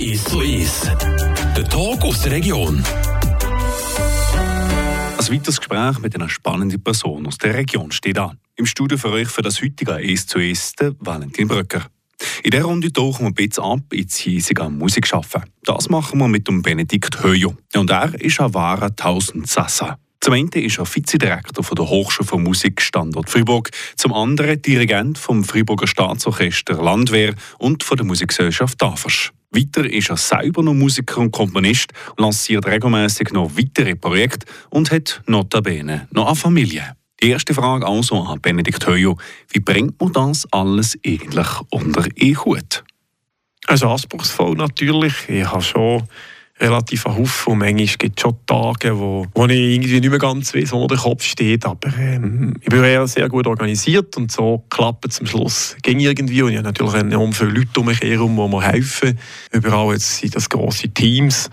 Ist so ist. Der Talk aus der Region. Ein weiteres Gespräch mit einer spannenden Person aus der Region steht an. Im Studio für euch für das heutige «Es zu Es» Valentin Bröcker. In dieser Runde tauchen wir ein bisschen ab ins hiesige Musikschaffen. Das machen wir mit dem Benedikt Höjo. Und er ist ein wahrer Tausendsassa. Zum einen ist er Vizedirektor der Hochschule für Musik Standort Fribourg, zum anderen Dirigent vom Friburger Staatsorchester Landwehr und von der Musikgesellschaft Tafers. Weiter ist er selber noch Musiker und Komponist, lanciert regelmäßig noch weitere Projekte und hat notabene noch eine Familie. Die erste Frage also an Benedikt Höjo. Wie bringt man das alles eigentlich unter einen Hut? Also anspruchsvoll natürlich. Ich habe schon relativ ein Haufen. Manchmal gibt es schon Tage, wo, wo ich irgendwie nicht mehr ganz weiß, wo der Kopf steht. Aber ähm, ich bin eher sehr gut organisiert und so klappt es zum Schluss. Ging irgendwie. Und ich habe natürlich enorm viele Leute um mich herum, die mir helfen. Überall jetzt sind das grosse Teams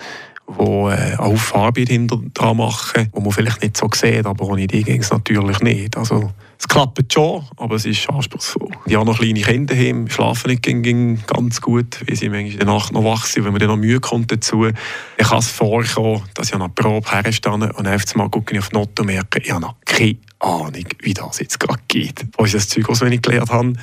die äh, auch Arbeit dran machen, die man vielleicht nicht so sieht, aber ohne die ging es natürlich nicht. Also, es klappt schon, aber es ist anspruchsvoll. Ich habe noch kleine Kinder heim, schlafen nicht ging, ging ganz gut, weil sie manchmal in der Nacht noch wach sind, wenn man dann noch Mühe kommt dazu. Ich kann es vorkommen, dass ich an einer Probe herstehe und einfach mal gucke ich auf die Note und merke, ich habe noch keine Ahnung, wie das jetzt gerade geht. Wo ich das Zeug auswendig gelernt habe,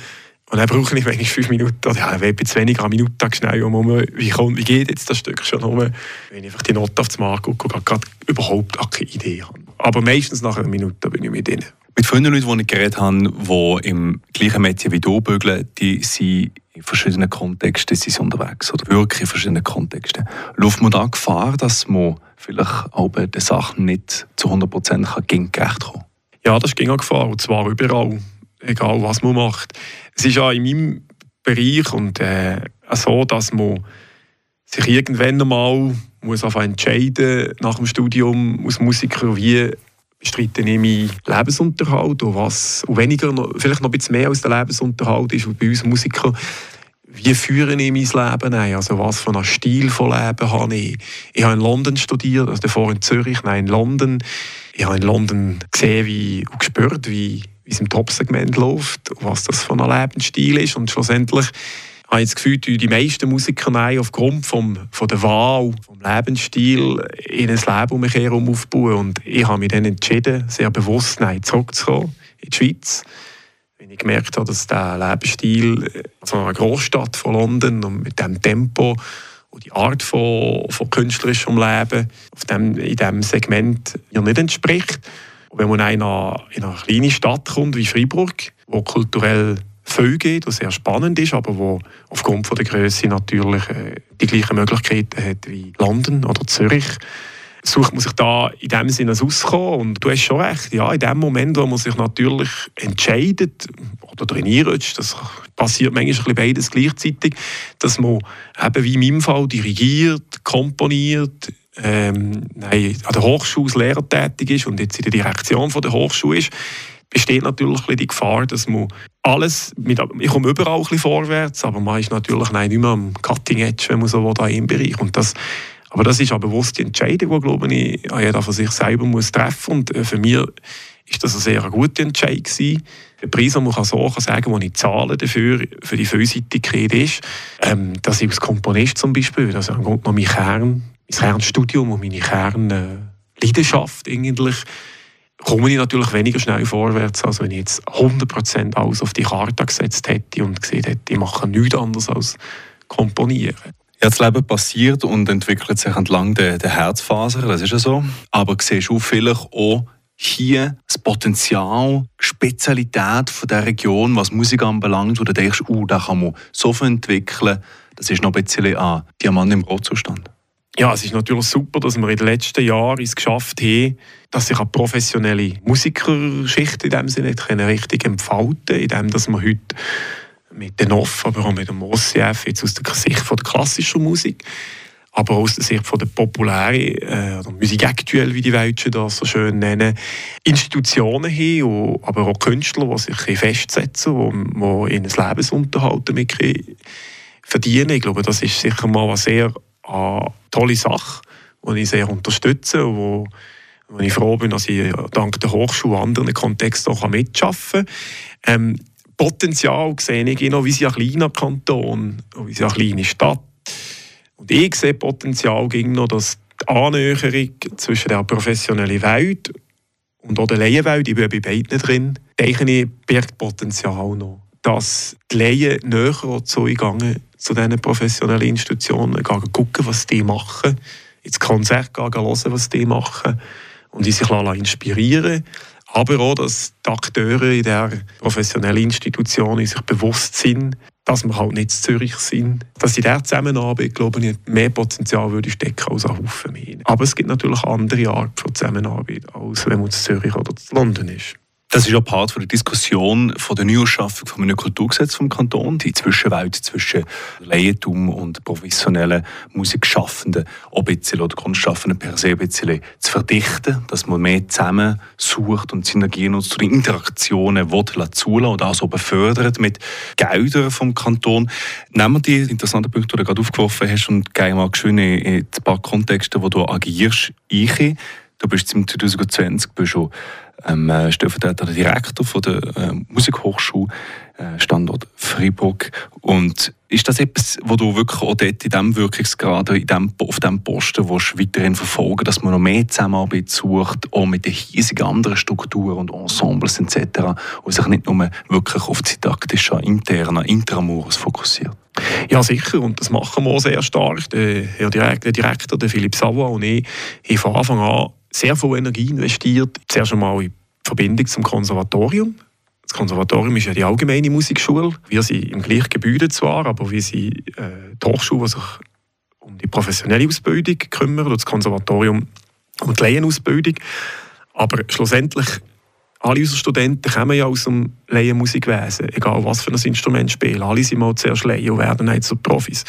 und dann brauche ich manchmal fünf Minuten, oder ja, bisschen weniger, eine Minute schnell um, wie, kommt, wie geht jetzt das Stück schon um, wenn ich einfach die Note aufs Markt gucke und gerade überhaupt keine Idee habe. Aber meistens nach einer Minute bin ich mit ihnen. Mit vielen Leuten, die ich geredet habe, die im gleichen Metier wie du bügeln, die sind in verschiedenen Kontexten sind unterwegs oder wirklich in verschiedenen Kontexten. Läuft man da Gefahr, dass man vielleicht auch bei den Sachen nicht zu 100% gerecht kommen kann? Ja, das ist eine Gefahr, und zwar überall, egal was man macht es ist ja in meinem Bereich und äh, so, dass man sich irgendwann einmal muss entscheiden nach dem Studium als Musiker, wie bestreite ich meinen Lebensunterhalt und was, und weniger, vielleicht noch ein bisschen mehr als der Lebensunterhalt ist bei uns Musiker, wie führe ich mein Leben ein? Also was für einen Stil von Leben habe ich? Ich habe in London studiert, also davor in Zürich, nein, in London. Ich habe in London gesehen wie, und gespürt, wie wie es im Top-Segment läuft, was das für ein Lebensstil ist. Und schlussendlich habe ich das Gefühl, die meisten Musiker nein, aufgrund vom, von der Wahl, vom Lebensstil in ein Leben um mich herum aufbauen. Und ich habe mich dann entschieden, sehr bewusst nein, zurückzukommen in die Schweiz. Wenn ich gemerkt habe, dass der Lebensstil von einer Großstadt von London und mit dem Tempo und die Art von, von künstlerischem Leben auf dem, in diesem Segment mir nicht entspricht. Und wenn man in eine, in eine kleine Stadt kommt wie Freiburg, wo kulturell viel was sehr spannend ist, aber wo aufgrund von der Größe natürlich äh, die gleichen Möglichkeiten hat wie London oder Zürich, sucht man sich da in dem Sinne auskommen. Und du hast schon recht, ja, in dem Moment, wo man sich natürlich entscheidet oder trainiert, das passiert manchmal beides gleichzeitig, dass man eben wie in meinem Fall dirigiert, komponiert, ähm, nein, an der Hochschule als Lehrer tätig ist und jetzt in der Direktion von der Hochschule ist, besteht natürlich die Gefahr, dass man alles, mit, ich komme überall ein bisschen vorwärts, aber man ist natürlich nein, nicht mehr am Cutting Edge, wenn man so will, da im Bereich. Und das, aber das ist eine bewusste Entscheidung, die, glaube ich, jeder von sich selber muss treffen muss. Und äh, für mich ist das eine sehr gute Entscheidung gewesen. Der Preis, den man so kann sagen kann, den ich zahle dafür, für die Vielseitigkeit ist, ähm, dass ich als Komponist zum Beispiel, das ist mein Kern, mein Kernstudium und meine Kernleidenschaft eigentlich, komme ich natürlich weniger schnell vorwärts, als wenn ich jetzt 100% alles auf die Karte gesetzt hätte und gesehen hätte, ich mache nichts anderes als komponieren. Ja, das Leben passiert und entwickelt sich entlang der, der Herzfaser, das ist ja so. Aber siehst du vielleicht auch hier das Potenzial, die Spezialität von der Region, was Musik anbelangt, wo du denkst, uh, da kann man so viel entwickeln, das ist noch ein bisschen ein Diamant im Brotzustand? Ja, es ist natürlich super, dass wir in den letzten Jahren es geschafft haben, dass sich eine professionelle Musikerschicht in dem Sinne richtig entfalten indem dass wir heute mit den NOF, aber auch mit dem OCF, jetzt aus der Sicht von der klassischen Musik, aber aus der Sicht von der populären, äh, Musik aktuell, wie die Deutschen das so schön nennen, Institutionen haben, aber auch Künstler, die sich festsetzen, die, in ein Lebensunterhalt damit verdienen. Ich glaube, das ist sicher mal eine sehr eine tolle Sache, die ich sehr unterstütze und wo, ich froh bin, dass ich dank der Hochschule in anderen Kontexten auch mitarbeiten kann. Ähm, Potenzial sehe ich noch, wie sie ein kleiner Kanton, wie sie eine kleine Stadt. Und ich sehe Potenzial ging noch, dass die Annäherung zwischen der professionellen Welt und auch der Laienwelt, ich bin bei beiden drin, denke ich, birgt Potenzial noch. Dass die Laien näher zugegangen zu diesen professionellen Institutionen, gehen gucken, was die machen, ins Konzert gehen, hören, was die machen und sich inspirieren aber auch, dass die Akteure in der professionellen Institution sich bewusst sind, dass wir halt nicht in Zürich sind. Dass in dieser Zusammenarbeit, glaube ich, mehr Potenzial würde stecken als ein Haufen mehr. Aber es gibt natürlich andere Arten von Zusammenarbeit, als wenn man in Zürich oder in London ist. Das ist auch Part von der Diskussion von der Neuerschaffung von einem Kulturgesetz vom Kanton, die Zwischenwelt zwischen Laientum und professionellen Musikschaffenden, auch ein bisschen, oder Kunstschaffenden per se ein bisschen zu verdichten, dass man mehr zusammen sucht und Synergien und zu den Interaktionen will, zulassen und auch so befördert mit Geldern vom Kanton. Nehmen wir die interessanten Punkte, die du gerade aufgeworfen hast und gehen mal schön in ein paar Kontexte, wo du agierst, ein. Du bist im 2020 bist schon ähm, äh, stellvertretender Direktor von der äh, Musikhochschule äh, Standort Freiburg. Und ist das etwas, wo du wirklich auch dort in diesem Wirkungsgrad, in dem, auf diesem Posten willst, weiterhin verfolgen dass man noch mehr Zusammenarbeit sucht, auch mit den hiesigen anderen Strukturen und Ensembles etc., und sich nicht nur wirklich auf die didaktischen, internen Intramuros fokussiert? Ja, sicher. Und das machen wir auch sehr stark. Der Herr Direktor, der Philipp Savoy und ich, haben von Anfang an sehr viel Energie investiert. Zuerst einmal in Verbindung zum Konservatorium. Das Konservatorium ist ja die allgemeine Musikschule. Wir sind im gleichen Gebäude zwar, aber wir sind äh, die Hochschule, die sich um die professionelle Ausbildung kümmert, und das Konservatorium um die Laienausbildung. Aber schlussendlich, alle unsere Studenten kommen ja aus dem Laienmusikwesen, egal was für ein Instrument spielen. Alle sind mal zuerst Laien und werden dann zu Profis.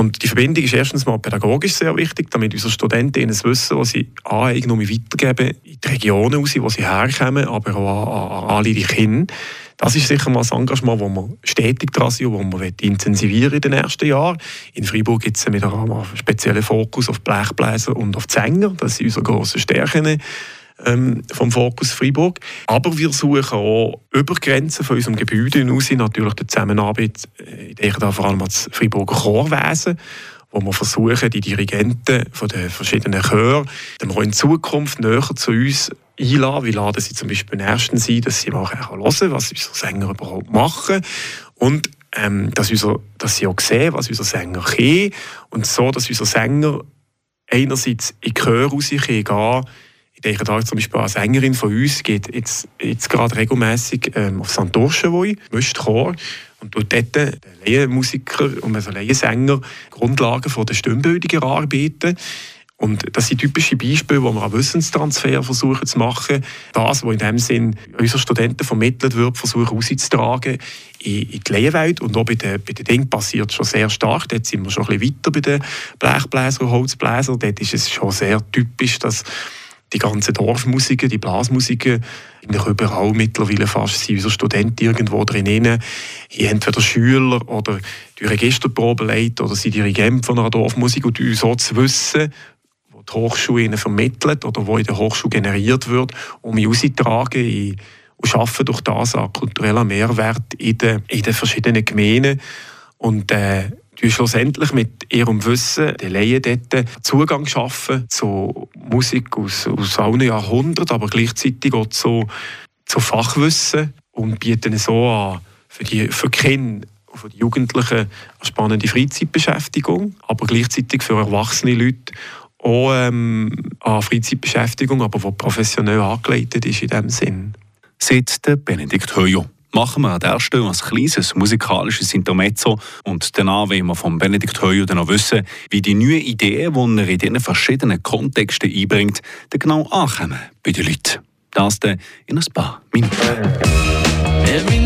Und die Verbindung ist erstens mal pädagogisch sehr wichtig, damit unsere Studenten das Wissen, was sie aneigen weitergeben, in die Regionen raus, wo sie herkommen, aber auch an, alle die Kinder. Das ist sicher mal ein Engagement, das wir stetig dran sind und das wir intensivieren in den ersten Jahren. In Freiburg gibt es wieder einen speziellen Fokus auf Blechbläser und auf die Sänger. Das sind unsere grossen Stärken ähm, vom Fokus Freiburg. Aber wir suchen auch über Grenzen von unserem Gebäude hinaus natürlich die Zusammenarbeit, äh, ich denke da vor allem an das Freiburger Chorwesen, wo wir versuchen, die Dirigenten von den verschiedenen Chören dann auch in Zukunft näher zu uns einladen. Wir laden sie zum Beispiel erstens ein, dass sie mal hören, was unsere Sänger überhaupt machen und ähm, dass, unser, dass sie auch sehen, was unsere Sänger können und so, dass unsere Sänger einerseits in die Chöre rausgehen können, ich denke da zum Beispiel eine Sängerin von uns geht jetzt, jetzt gerade regelmäßig ähm, auf St. Dorschenwoi, mischt Chor und dort den Laienmusiker und also Laiensänger Grundlagen der Stimmbildung erarbeiten. Und das sind typische Beispiele, wo wir einen Wissenstransfer versuchen zu machen. Das, was in dem Sinn unseren Studenten vermittelt wird, versuchen auszutragen in, in die Laienwelt. Und auch bei den, bei den Dingen passiert schon sehr stark. Dort sind wir schon ein bisschen weiter bei den Blechbläsern und Holzbläsern. Dort ist es schon sehr typisch, dass die ganzen Dorfmusiken, die Blasmusiken, eigentlich überall mittlerweile fast sind unsere Studenten irgendwo drinnen, entweder Schüler oder die Registerprobe leiten oder sind Dirigent von einer Dorfmusik und so zu wissen, wo die Hochschule ihnen vermittelt oder wo in der Hochschule generiert wird, um mich auszutragen und schaffen durch das einen kulturellen Mehrwert in den, in den verschiedenen Gemeinden. Und äh, die schlussendlich mit ihrem Wissen den Laien dort Zugang schaffen zu Musik aus, aus allen Jahrhunderten, aber gleichzeitig auch zu, zu Fachwissen und bieten so an für die, für die Kinder für die Jugendlichen eine spannende Freizeitbeschäftigung, aber gleichzeitig für erwachsene Leute auch ähm, eine Freizeitbeschäftigung, aber die professionell angeleitet ist in diesem Sinn. Seit Benedikt Höjo machen wir an der Stelle ein kleines musikalisches Intermezzo und danach wollen wir von Benedikt Heuer dann noch wissen, wie die neuen Ideen, die er in diesen verschiedenen Kontexten einbringt, dann genau ankommen bei den Leuten. Das dann in ein paar Minuten. Every.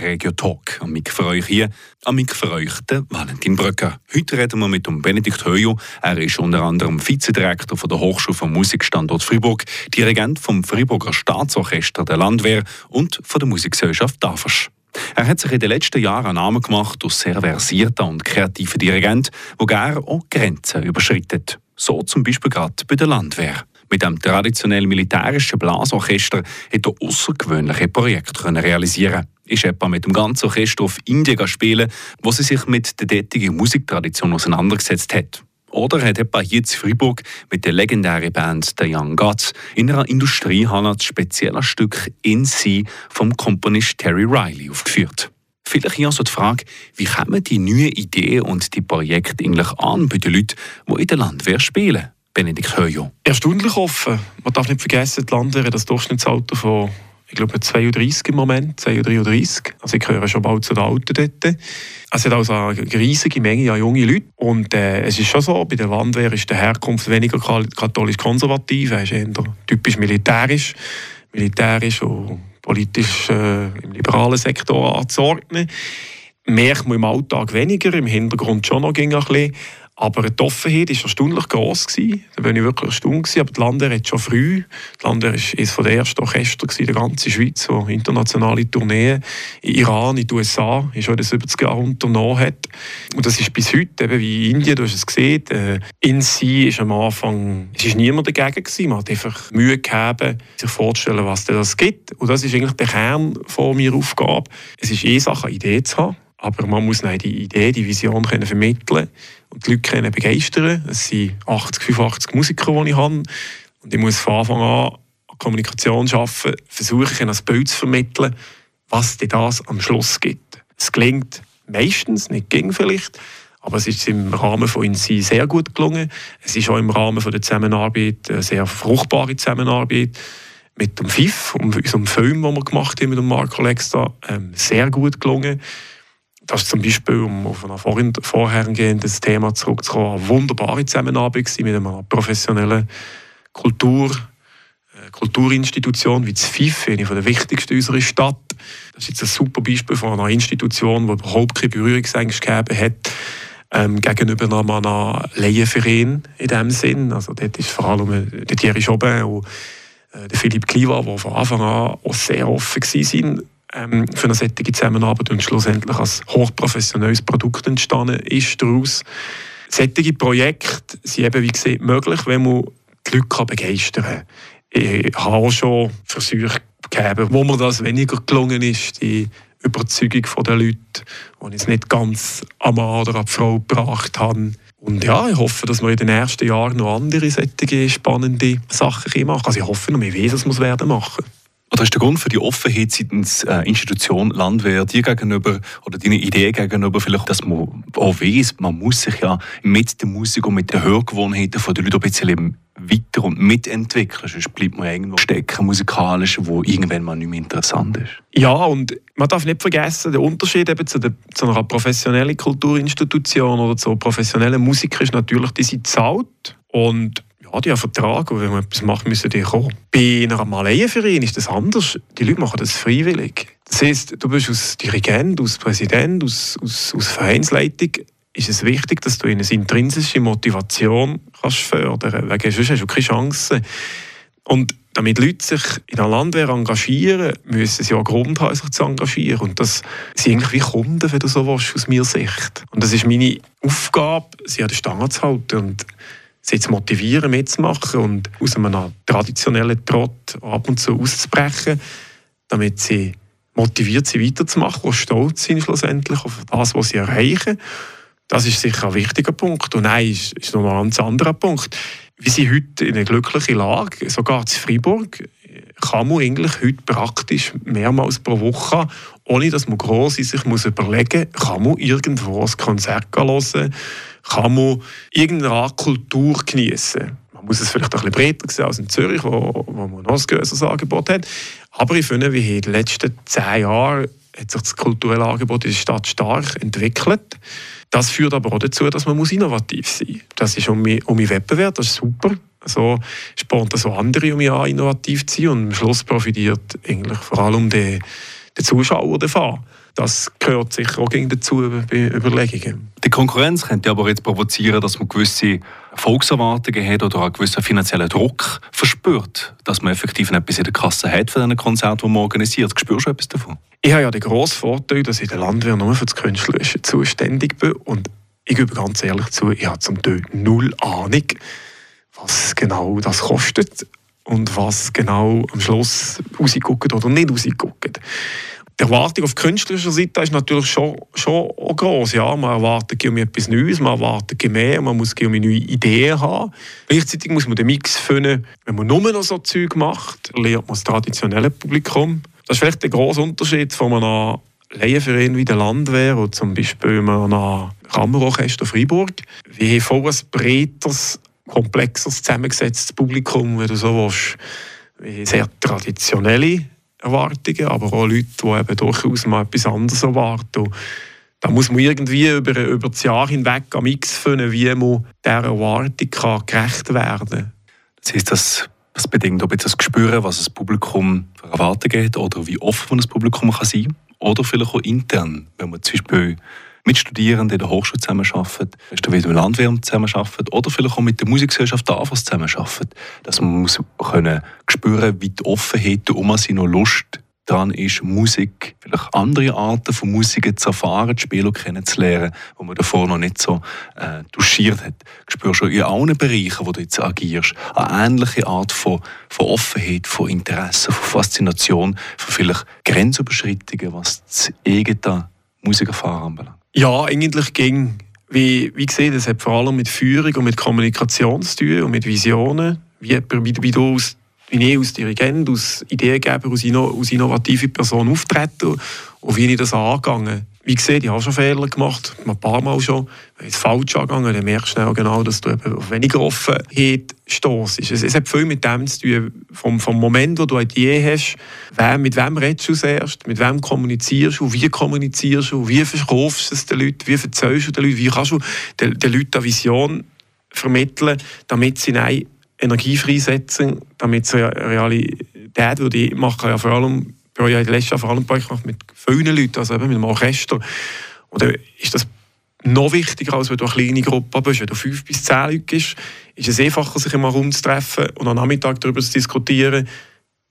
Regio Talk. Am Mic für euch hier, am Mic für euch der Valentin Bröcker. Heute reden wir mit dem Benedikt Höjo. Er ist unter anderem Vizedirektor der Hochschule vom Musikstandort Fribourg, Dirigent vom Friburger Staatsorchester der Landwehr und von der Musikgesellschaft Davos. Er hat sich in den letzten Jahren einen Namen gemacht als sehr versierter und kreativer Dirigent, der gerne auch Grenzen überschreitet. So zum Beispiel gerade bei der Landwehr. Mit dem traditionell militärischen Blasorchester hat er außergewöhnliche Projekte realisieren ist etwa mit dem ganzen Orchester auf Indien spielen, wo sie sich mit der dortigen Musiktradition auseinandergesetzt hat. Oder hat etwa hier in Freiburg mit der legendären Band The Young Gods in einer Industriehalle das spezielle Stück In Sea vom Komponist Terry Riley aufgeführt. Vielleicht hier also die Frage, wie kommen die neuen Ideen und die Projekte eigentlich an bei den Leuten, die in der Landwehr spielen? Benedikt Höjo. Erstaunlich offen. Man darf nicht vergessen, die Landwehr hat das Durchschnittsalter von ich glaube 32 im Moment, 32. Also ich gehöre schon bald zu den Alten dort. Es hat also eine riesige Menge an junge Leute. Und äh, es ist schon so, bei der Landwehr ist die Herkunft weniger katholisch-konservativ, er ist eher typisch militärisch, militärisch und politisch äh, im liberalen Sektor anzuordnen. Merkt man im Alltag weniger, im Hintergrund schon noch ein bisschen. Aber die Offenheit war erstaunlich groß. Da war ich wirklich erstaunt. Aber die Landwehr hat schon früh, die Landwehr war eines der ersten Orchester in der ganzen Schweiz, die internationale Tourneen in Iran, in den USA, in den 70er Jahren unternommen hat. Und das ist bis heute, eben wie in Indien, du hast es gesehen, äh, in sie ist am Anfang, es ist niemand dagegen gewesen. Man hat einfach Mühe gehabt, sich vorzustellen, was das gibt. Und das ist eigentlich der Kern von meiner Aufgabe. Es ist eh Sache, eine Idee zu haben. Aber man muss die Idee, die Vision können vermitteln und die Leute können begeistern. Es sind 80, 85 Musiker, die ich habe. Und ich muss von Anfang an Kommunikation schaffen, versuchen, ein Bild zu vermitteln, was dir das am Schluss gibt. Es gelingt meistens, nicht ging vielleicht, aber es ist im Rahmen von INSI sehr gut gelungen. Es ist auch im Rahmen von der Zusammenarbeit eine sehr fruchtbare Zusammenarbeit mit dem FIF, unserem Film, den wir gemacht haben mit dem Marco Lexter, ähm, sehr gut gelungen. Das ist zum Beispiel, um auf ein vorhergehendes Thema zurückzukommen, eine wunderbare Zusammenarbeit mit einer professionellen Kultur, äh, Kulturinstitution wie das FIF, eine der wichtigsten unserer Stadt. Das ist jetzt ein super Beispiel von einer Institution, die überhaupt keine Berührungsängste gegeben hat ähm, gegenüber einem Laienverein in diesem Sinn. Also dort ist vor allem äh, der Thierry Jobin und äh, der Philipp Kliva, die von Anfang an auch sehr offen waren ähm, für eine solche Zusammenarbeit und schlussendlich als hochprofessionelles Produkt entstanden ist daraus. Solche Projekte sind eben, wie gesagt, möglich, wenn man die Leute begeistern kann. Ich habe auch schon Versuche gegeben, wo mir das weniger gelungen ist, die Überzeugung der Leute, die ich es nicht ganz am Mann oder an die Frau gebracht habe. Und ja, ich hoffe, dass wir in den nächsten Jahren noch andere solche spannende Sachen machen. Also ich hoffe noch, wir wissen, was wir es werden machen. Oder ist der Grund für die Offenheit seitens äh, Institution Landwehr dir gegenüber oder deine Idee gegenüber vielleicht, dass man auch weiss, man muss sich ja mit der Musik und mit den Hörgewohnheiten der Leute ein bisschen weiter und mitentwickeln. Sonst bleibt man irgendwo stecken musikalisch, wo irgendwann mal nicht mehr interessant ist. Ja, und man darf nicht vergessen, der Unterschied eben zu, der, zu einer professionellen Kulturinstitution oder zu professionellen Musiker ist natürlich, die sind zahlt und die haben Vertrag und wenn man etwas macht, müssen die kommen. Bei einer Malayenverein ist das anders. Die Leute machen das freiwillig. Das heisst, du bist als Dirigent, als Präsident, als, als, als Vereinsleitung ist es wichtig, dass du eine intrinsische Motivation kannst fördern kannst. Sonst hast du keine Chance. Und damit Leute sich in der Landwehr engagieren, müssen sie auch einen Grund haben, sich zu engagieren. Und das sind eigentlich wie Kunden, wenn du so willst, aus meiner Sicht. Und das ist meine Aufgabe, sie an der Stange zu halten. Und sie zu motivieren, mitzumachen und aus einem traditionellen Trott ab und zu auszubrechen, damit sie motiviert sind, weiterzumachen, und stolz sind schlussendlich auf das, was sie erreichen. Das ist sicher ein wichtiger Punkt. Und nein, ist, ist noch ein ganz anderer Punkt. Wir sind heute in einer glücklichen Lage, sogar in Freiburg kann man eigentlich heute praktisch mehrmals pro Woche, ohne dass man gross sich muss überlegen muss, kann man irgendwo ein Konzert hören, kann man irgendeine Art Kultur genießen. Man muss es vielleicht ein bisschen breiter sehen als in Zürich, wo, wo man noch ein größeres Angebot hat. Aber ich finde, wie in den letzten zehn Jahren hat sich das kulturelle Angebot in der Stadt stark entwickelt. Das führt aber auch dazu, dass man innovativ sein muss. Das ist um mich, um mich Wettbewerb, das ist super. So spornt das auch andere, um mich an, innovativ zu sein. Und am Schluss profitiert eigentlich vor allem die, den Zuschauer davon. Das gehört sicher auch dazu bei Überlegungen. Die Konkurrenz könnte aber jetzt provozieren, dass man gewisse Volkserwartungen hat oder einen gewissen finanziellen Druck verspürt, dass man effektiv etwas in der Kasse hat für diesen Konzert, das man organisiert. Spürst du etwas davon? Ich habe ja den grossen Vorteil, dass ich in der Landwehr nur für das Künstlerische zuständig bin und ich gebe ganz ehrlich zu, ich habe zum Teil null Ahnung, was genau das kostet und was genau am Schluss rausguckt oder nicht rausguckt. Die Erwartung auf künstlerischer Seite ist natürlich schon, schon groß. Ja, man erwartet etwas Neues, man erwartet mehr, man muss neue Ideen haben. Gleichzeitig muss man den Mix finden. Wenn man nur noch so Zeug macht, lernt man das traditionelle Publikum. Das ist vielleicht der große Unterschied von einem Laienverein wie der Landwehr oder zum Beispiel einem Kammerorchester Freiburg. Wir haben ein breiteres komplexes zusammengesetztes Publikum, wenn du so willst, sehr traditionelle Erwartungen, aber auch Leute, die eben durchaus mal etwas anderes erwarten. Und da muss man irgendwie über, über das Jahr hinweg am Mix finden, wie man dieser Erwartung kann gerecht werden kann. Das heisst, das, das bedingt ob jetzt das Gespür, was das Publikum für Erwartungen hat oder wie offen das Publikum kann sein kann. Oder vielleicht auch intern, wenn man zum Beispiel mit Studierenden in der Hochschule zusammenarbeitet, du mit dem Landwirt zusammenarbeitet oder vielleicht auch mit der Musikgesellschaft AFAS zusammenarbeitet. Dass man muss können spüren, wie die Offenheit um sie noch Lust daran ist, Musik, vielleicht andere Arten von Musik zu erfahren, spielen und kennenzulernen, wo man davor noch nicht so äh, duschiert hat. Du spürst schon in allen Bereichen, wo du jetzt agierst, eine ähnliche Art von, von Offenheit, von Interesse, von Faszination, von vielleicht Grenzüberschreitungen, was das eigene Musikerfahren anbelangt. Ja, eigentlich ging. Wie, wie gesagt, es hat vor allem mit Führung und mit Kommunikation zu tun und mit Visionen. Wie, wie, wie du als, wie ich als Dirigent, als Ideengeber, als, als innovative Person auftrete und wie ich das angegangen wie gesagt, ich habe schon Fehler gemacht, ein paar Mal schon. Wenn es falsch angegangen dann merkst du schnell genau, dass du eben auf weniger Offenheit stoßt. Es, es hat viel mit dem zu tun, vom, vom Moment, wo du eine Idee hast, wer, mit wem redest du zuerst, mit wem kommunizierst du, wie kommunizierst du, wie verkaufst du es den Leuten, wie erzählst du den Leuten, wie kannst du den, den Leuten eine Vision vermitteln, damit sie Energie freisetzen, damit sie Realität, die ich mache ja vor allem ich habe ja letzten Jahren vor allem ein gemacht mit vielen Leuten, also eben mit einem Orchester. Und dann ist das noch wichtiger, als wenn du eine kleine Gruppe bist. Wenn du fünf bis zehn Leute bist, ist es einfacher, sich immer rumzutreffen und am Nachmittag darüber zu diskutieren.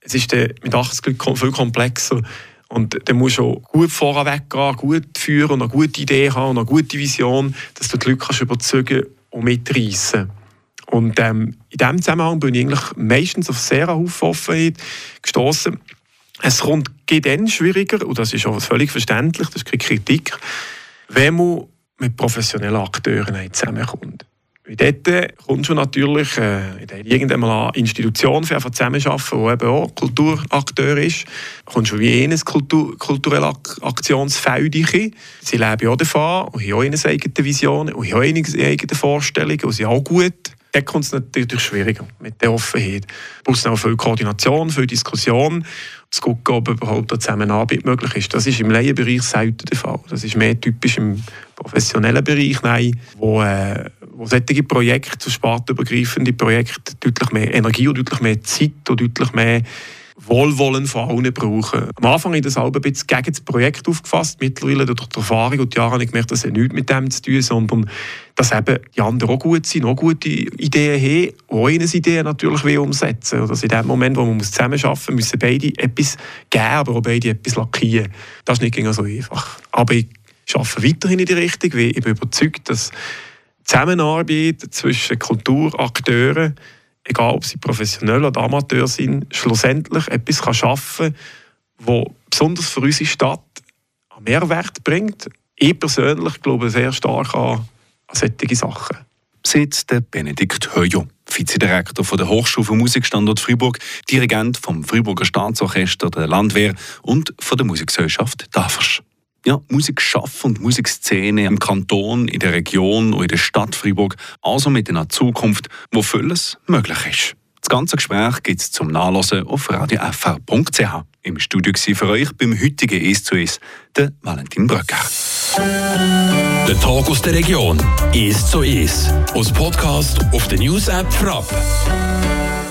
Es ist mit 80 Leuten viel komplexer. Und dann musst du gut vorweg gehen, gut führen und eine gute Idee haben und eine gute Vision, dass du die Leute kannst überzeugen und mitreißen Und ähm, in diesem Zusammenhang bin ich eigentlich meistens auf sehr eine Offenheit gestoßen. Es kommt dann schwieriger, und das ist auch völlig verständlich, das ist keine Kritik, wenn man mit professionellen Akteuren zusammenkommt. Weil dort kommst du natürlich äh, in irgendeiner Institution für zusammenarbeiten, die eben auch Kulturakteur ist. Da kommst du wie jenes Kultur, kulturelle Aktionsfeld Sie leben auch davon und haben auch ihre eigenen Visionen und haben auch ihre eigenen Vorstellungen und sind auch gut dann kommt es natürlich schwieriger mit der Offenheit. Es braucht auch viel Koordination, viel Diskussion, zu gucken, ob überhaupt eine Zusammenarbeit möglich ist. Das ist im Laienbereich selten der Fall. Das ist mehr typisch im professionellen Bereich, nein, wo, äh, wo solche Projekte, so spartenübergreifende Projekte, deutlich mehr Energie und deutlich mehr Zeit und deutlich mehr Wohlwollen von allen brauchen. Am Anfang habe ich das ein bisschen gegen das Projekt aufgefasst. Mittlerweile durch die Erfahrung und die Jahre habe ich gemerkt, dass es nichts mit dem zu tun sondern dass eben die anderen auch gut sind, auch gute Ideen haben, auch ihre Ideen natürlich umsetzen Oder in dem Moment, wo man zusammenarbeiten muss, müssen beide etwas geben, aber auch beide etwas lackieren. Das ist nicht so einfach. Aber ich arbeite weiterhin in die Richtung, weil ich bin überzeugt, dass Zusammenarbeit zwischen Kulturakteuren egal ob sie professionell oder Amateur sind, schlussendlich etwas kann schaffen kann, das besonders für unsere Stadt einen Mehrwert bringt. Ich persönlich glaube sehr stark an, an solche Sachen. Sitzt der Benedikt Höjo, Vizedirektor der Hochschule für Musikstandort Freiburg, Dirigent vom Freiburger Staatsorchester der Landwehr und von der Musikgesellschaft DAFERS ja, Musik schaffen und Musikszene im Kanton, in der Region und in der Stadt Freiburg, also mit einer Zukunft, wo vieles möglich ist. Das ganze Gespräch gibt es zum Nachlesen auf radiofr.ch. Im Studio war für euch beim heutigen «Es zu Es» der Valentin Bröcker. Der Tag aus der Region «Es zu Es» als Podcast auf der News-App Frapp.